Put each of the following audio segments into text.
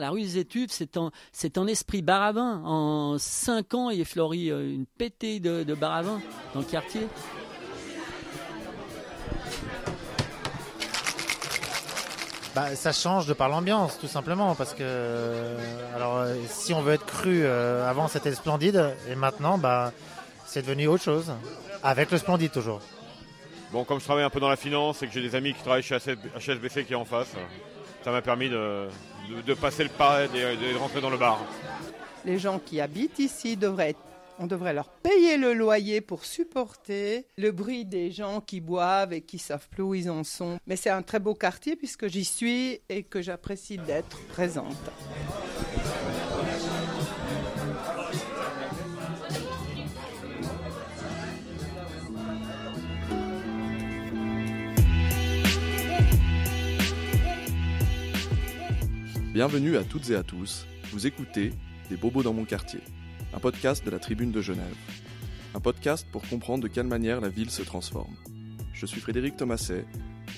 La rue des Études, c'est un, c'est un esprit baravin. En cinq ans, il est fleuri euh, une pétée de, de baravin dans le quartier. Bah, ça change de par l'ambiance, tout simplement, parce que alors euh, si on veut être cru, euh, avant c'était splendide, et maintenant, bah, c'est devenu autre chose, avec le splendide toujours. Bon, comme je travaille un peu dans la finance et que j'ai des amis qui travaillent chez HSBC qui est en face, ça m'a permis de, passer le pas et de, rentrer dans le bar. Les gens qui habitent ici devraient on devrait leur payer le loyer pour supporter le bruit des gens qui boivent et qui savent plus où ils en sont. Mais c'est un très beau quartier puisque j'y suis et que j'apprécie d'être présente. Bienvenue à toutes et à tous. Vous écoutez Des bobos dans mon quartier un podcast de la Tribune de Genève. Un podcast pour comprendre de quelle manière la ville se transforme. Je suis Frédéric Thomaset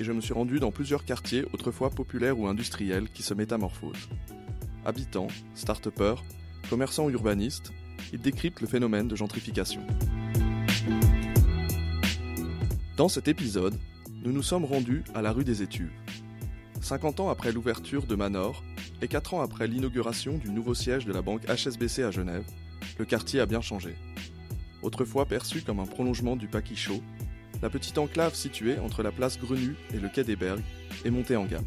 et je me suis rendu dans plusieurs quartiers autrefois populaires ou industriels qui se métamorphosent. Habitants, start-upers, commerçants ou urbanistes, ils décryptent le phénomène de gentrification. Dans cet épisode, nous nous sommes rendus à la rue des Étuves. 50 ans après l'ouverture de Manor et 4 ans après l'inauguration du nouveau siège de la banque HSBC à Genève, le quartier a bien changé. Autrefois perçu comme un prolongement du Paquichot, la petite enclave située entre la place Grenu et le quai des Bergues est montée en gamme.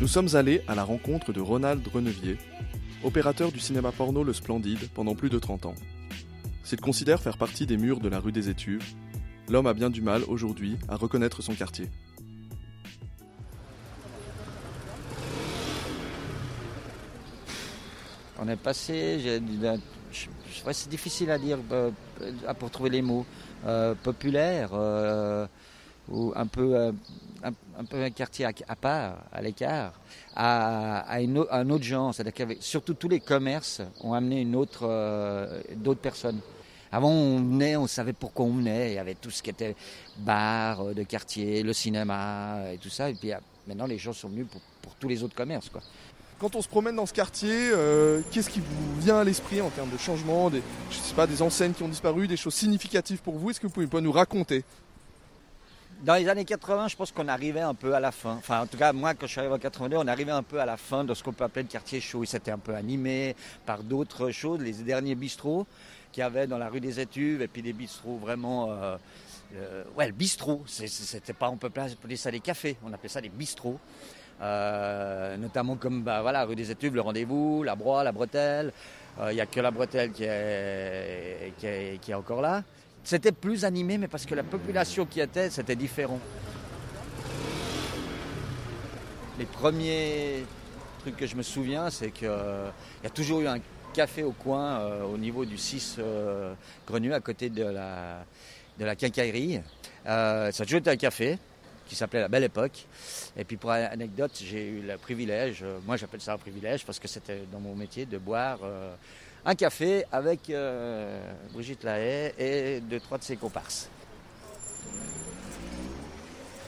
Nous sommes allés à la rencontre de Ronald Renevier, opérateur du cinéma porno Le Splendide pendant plus de 30 ans. S'il considère faire partie des murs de la rue des Étuves, l'homme a bien du mal aujourd'hui à reconnaître son quartier. On est passé, c'est difficile à dire euh, pour trouver les mots, euh, populaire euh, ou un peu, euh, un, peu un quartier à, part, à l'écart, à, un autre genre. C'est-à-dire surtout tous les commerces ont amené une autre, euh, d'autres personnes. Avant, on venait, on savait pourquoi on venait. Il y avait tout ce qui était bar de quartier, le cinéma et tout ça. Et puis maintenant, les gens sont venus pour, pour tous les autres commerces. Quoi. Quand on se promène dans ce quartier, euh, qu'est-ce qui vous vient à l'esprit en termes de changement, des, pas, des enseignes qui ont disparu, des choses significatives pour vous? Est-ce que vous pouvez nous raconter? Dans les années 80, je pense qu'on arrivait un peu à la fin. Enfin, en tout cas, moi, quand je suis arrivé en 82, on arrivait un peu à la fin de ce qu'on peut appeler le quartier chaud. Il s'était un peu animé par d'autres choses. Les derniers bistrots qu'il y avait dans la rue des Étuves, et puis des bistrots vraiment... Euh, euh, ouais, le bistrot. C'était pas, on peut appeler ça des cafés, on appelait ça des bistrots. Euh, notamment comme bah, voilà, rue des Étuves, le rendez-vous, la Broie, la Bretelle. Il euh, n'y a que la Bretelle qui est, qui est, encore là. C'était plus animé, mais parce que la population qui était, c'était différent. Les premiers trucs que je me souviens, c'est qu'il euh, y a toujours eu un café au coin, euh, au niveau du 6 euh, Grenu, à côté de la, de la quincaillerie. ça a toujours été un café qui s'appelait La Belle Époque. Et puis pour anecdote, j'ai eu le privilège, euh, moi j'appelle ça un privilège parce que c'était dans mon métier de boire euh, un café avec euh, Brigitte Lahaye et deux, trois de ses comparses.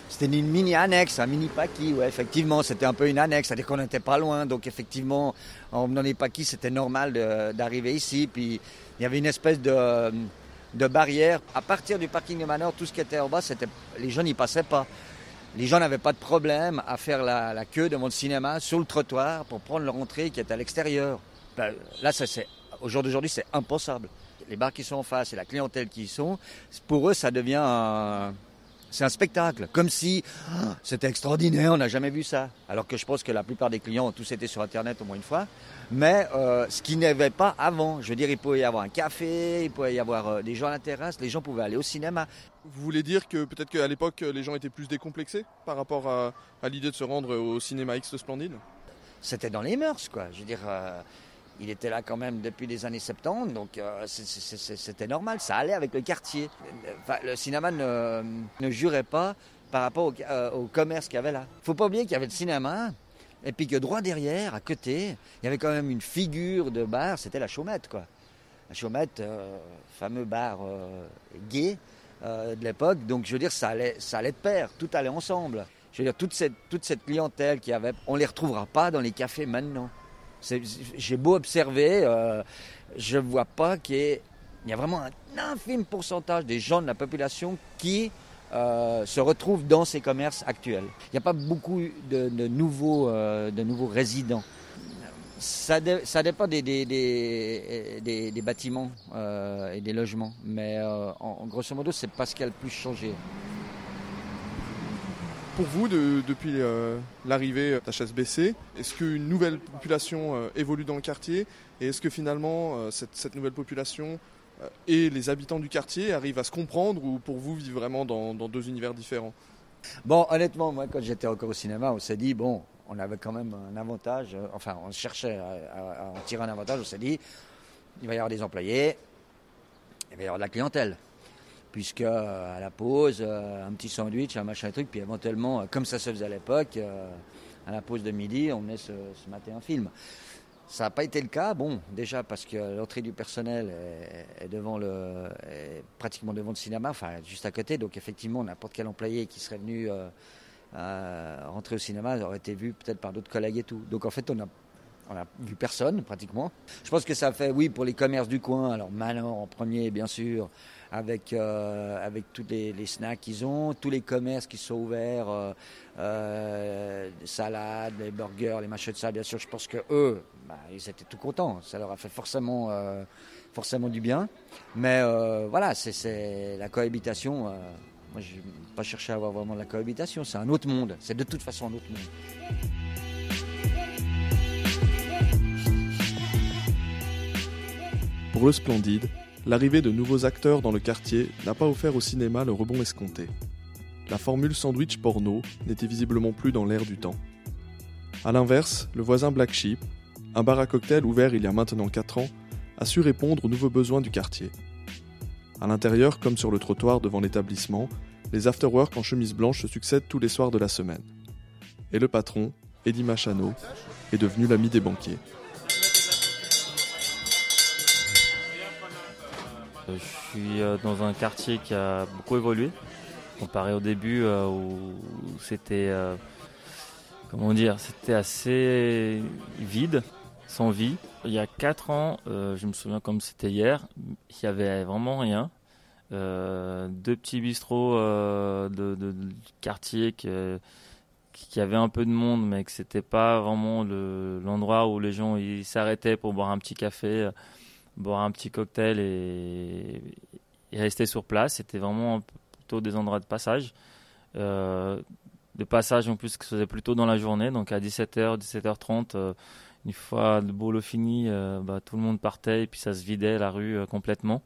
C'était une mini annexe, un mini paquis, ouais, effectivement, c'était un peu une annexe, c'est-à-dire qu'on n'était pas loin, donc effectivement, en venant des paquis, c'était normal d'arriver ici, puis il y avait une espèce de, de barrière. À partir du parking de Manor, tout ce qui était en bas, c'était, les gens n'y passaient pas. Les gens n'avaient pas de problème à faire la, la, queue devant le cinéma sur le trottoir pour prendre leur entrée qui est à l'extérieur. Ben, là, c'est, au jour d'aujourd'hui, c'est impensable. Les bars qui sont en face et la clientèle qui y sont, pour eux, ça devient un, c'est un spectacle, comme si oh, c'était extraordinaire, on n'a jamais vu ça. Alors que je pense que la plupart des clients ont tous été sur Internet au moins une fois. Mais euh, ce qui n'y avait pas avant, je veux dire, il pouvait y avoir un café, il pouvait y avoir euh, des gens à la terrasse, les gens pouvaient aller au cinéma. Vous voulez dire que peut-être qu'à l'époque, les gens étaient plus décomplexés par rapport à, à l'idée de se rendre au cinéma X Splendide? C'était dans les mœurs, quoi. Je veux dire, euh, il était là quand même depuis les années 70, donc euh, c'était normal, ça allait avec le quartier. Le cinéma ne, ne, jurait pas par rapport au, euh, au commerce qu'il y avait là. Faut pas oublier qu'il y avait le cinéma, et puis que droit derrière, à côté, il y avait quand même une figure de bar, c'était la Chaumette, quoi. La Chaumette, euh, fameux bar gay de l'époque, donc je veux dire, ça allait, ça allait de pair, tout allait ensemble. Je veux dire, toute cette, toute cette clientèle qui avait, on ne les retrouvera pas dans les cafés maintenant. J'ai beau observer, euh, je ne vois pas qu'il y, a vraiment un infime pourcentage des gens de la population qui euh, se retrouvent dans ces commerces actuels. Il n'y a pas beaucoup de, nouveaux, euh, nouveaux résidents. Ça, dépend des, des bâtiments et des logements, mais en, grosso modo, c'est pas ce qui a le plus changé pour vous depuis euh, l'arrivée d'HSBC Est-ce qu'une nouvelle population euh, évolue dans le quartier Et est-ce que finalement euh, cette, nouvelle population et les habitants du quartier arrivent à se comprendre ou pour vous vivent vraiment dans, deux univers différents? Bon, honnêtement, moi quand j'étais encore au cinéma, on s'est dit, bon, on avait quand même un avantage, enfin on cherchait à, à en tirer un avantage, on s'est dit, il va y avoir des employés, il va y avoir de la clientèle puisque euh, à la pause, euh, un petit sandwich, un machin truc, puis éventuellement, euh, comme ça se faisait à l'époque, à la pause de midi, on venait se, mater un film. Ça n'a pas été le cas, bon, déjà parce que l'entrée du personnel est, devant le, pratiquement devant le cinéma, enfin juste à côté, donc effectivement, n'importe quel employé qui serait venu rentrer au cinéma aurait été vu peut-être par d'autres collègues et tout. Donc en fait, on a on n'a vu personne pratiquement. Je pense que ça fait, oui, pour les commerces du coin, alors Manor en premier, bien sûr, avec, euh, avec tous les, snacks qu'ils ont, tous les commerces qui sont ouverts, euh, euh, les salades, les burgers, les machins de ça, bien sûr, je pense que eux, bah, ils étaient tout contents. Ça leur a fait forcément, forcément du bien. Mais voilà, c'est la cohabitation. moi, je n'ai pas cherché à avoir vraiment de la cohabitation. C'est un autre monde. C'est de toute façon un autre monde. Pour le Splendide, l'arrivée de nouveaux acteurs dans le quartier n'a pas offert au cinéma le rebond escompté. La formule sandwich porno n'était visiblement plus dans l'air du temps. A l'inverse, le voisin Black Sheep, un bar à cocktail ouvert il y a maintenant 4 ans, a su répondre aux nouveaux besoins du quartier. À l'intérieur, comme sur le trottoir devant l'établissement, les afterworks en chemise blanche se succèdent tous les soirs de la semaine. Et le patron, Eddie Machano, est devenu l'ami des banquiers. Je suis euh, dans un quartier qui a beaucoup évolué comparé au début euh, où c'était comment dire, c'était assez vide, sans vie. Il y a 4 ans, je me souviens comme c'était hier, il n'y avait vraiment rien. deux petits bistrots de, quartier qui, qui avaient un peu de monde, mais que c'était pas vraiment l'endroit où les gens s'arrêtaient pour boire un petit café boire un petit cocktail et, rester sur place. C'était vraiment plutôt des endroits de passage. Euh, de passage en plus que se faisait plutôt dans la journée, donc à 17h, 17h30, euh, une fois le boulot fini, euh, bah, tout le monde partait et puis ça se vidait la rue complètement.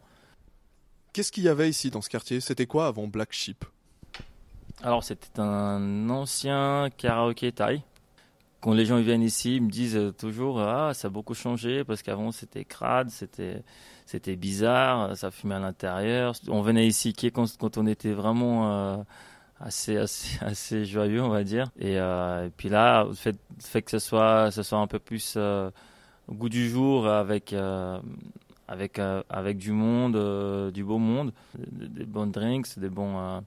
Qu'est-ce qu'il y avait ici dans ce quartier? C'était quoi avant Black Sheep? Alors c'était un ancien karaoké Thai quand les gens viennent ici, ils me disent toujours ah ça a beaucoup changé parce qu'avant c'était crade, c'était c'était bizarre, ça fumait à l'intérieur. On venait ici quand, quand on était vraiment euh, assez, assez assez joyeux on va dire. Et, euh, puis là, le fait, que ce soit ce soit un peu plus euh, au goût du jour avec avec avec du monde, du beau monde, des, des bons drinks, des bons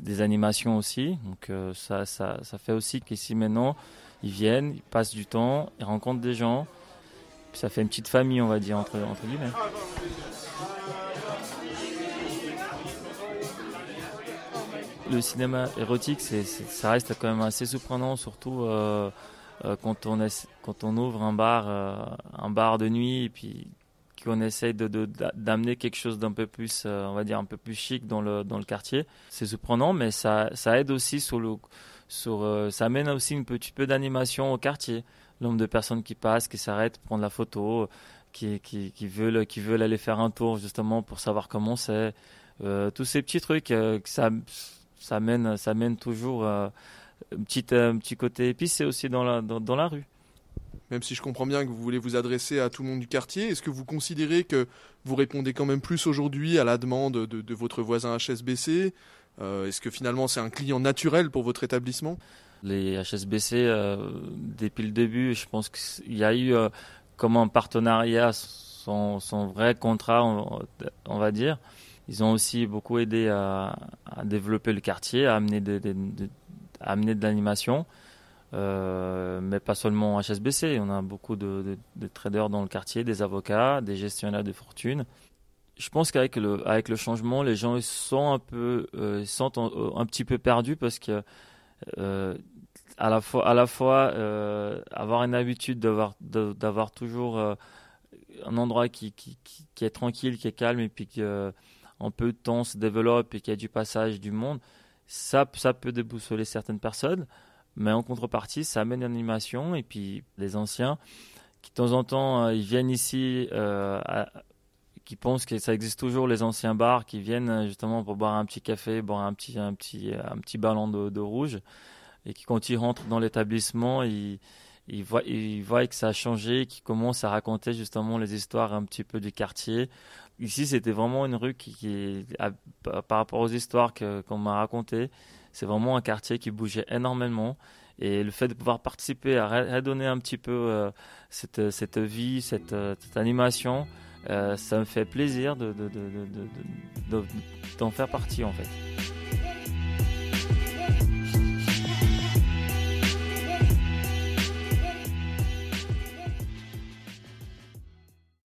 des animations aussi. Donc ça ça ça fait aussi qu'ici maintenant ils viennent, ils passent du temps, ils rencontrent des gens. ça fait une petite famille, on va dire, entre, guillemets. Le cinéma érotique, ça reste quand même assez surprenant, surtout euh, euh, quand, on ouvre un bar, euh, un bar de nuit, et puis qu'on essaye d'amener quelque chose d'un peu plus, on va dire, un peu plus chic dans le, quartier. C'est surprenant, mais ça aide aussi sur le, euh, ça amène aussi un petit peu d'animation au quartier. Nombre de personnes qui passent, qui s'arrêtent, prendre la photo, qui, qui, veulent, qui veulent aller faire un tour justement pour savoir comment c'est. Euh, tous ces petits trucs, euh, ça, ça, mène, ça mène toujours un, petit, un petit côté épicé aussi dans la, dans, la rue même si je comprends bien que vous voulez vous adresser à tout le monde du quartier, est-ce que vous considérez que vous répondez quand même plus aujourd'hui à la demande de, votre voisin HSBC est-ce que finalement c'est un client naturel pour votre établissement? Les HSBC, euh, depuis le début, je pense qu'il y a eu euh, comme un partenariat, son, vrai contrat, on, va dire. Ils ont aussi beaucoup aidé à, développer le quartier, à amener, de l'animation. Euh, mais pas seulement HSBC, on a beaucoup de, traders dans le quartier, des avocats, des gestionnaires de fortune. Je pense qu'avec le, changement, les gens sont un peu, euh, sont un, petit peu perdus parce que euh, à la fois, avoir une habitude d'avoir, toujours un endroit qui, est tranquille, qui est calme et puis qui en peu de temps se développe et qui a du passage du monde, ça, peut déboussoler certaines personnes. Mais en contrepartie, ça amène une animation et puis les anciens qui de temps en temps euh, ils viennent ici, euh, qui pensent que ça existe toujours les anciens bars qui viennent euh, justement pour boire un petit café, boire un petit un petit un petit ballon de, rouge et qui quand ils rentrent dans l'établissement ils ils voient, ils voient que ça a changé, qu'ils commencent à raconter justement les histoires un petit peu du quartier. Ici, c'était vraiment une rue qui, par rapport aux histoires qu'on m'a racontées, c'est vraiment un quartier qui bougeait énormément. Et le fait de pouvoir participer à redonner un petit peu euh, cette, cette, vie, cette, euh, animation, euh, ça me fait plaisir d'en de, de, de, faire partie en fait.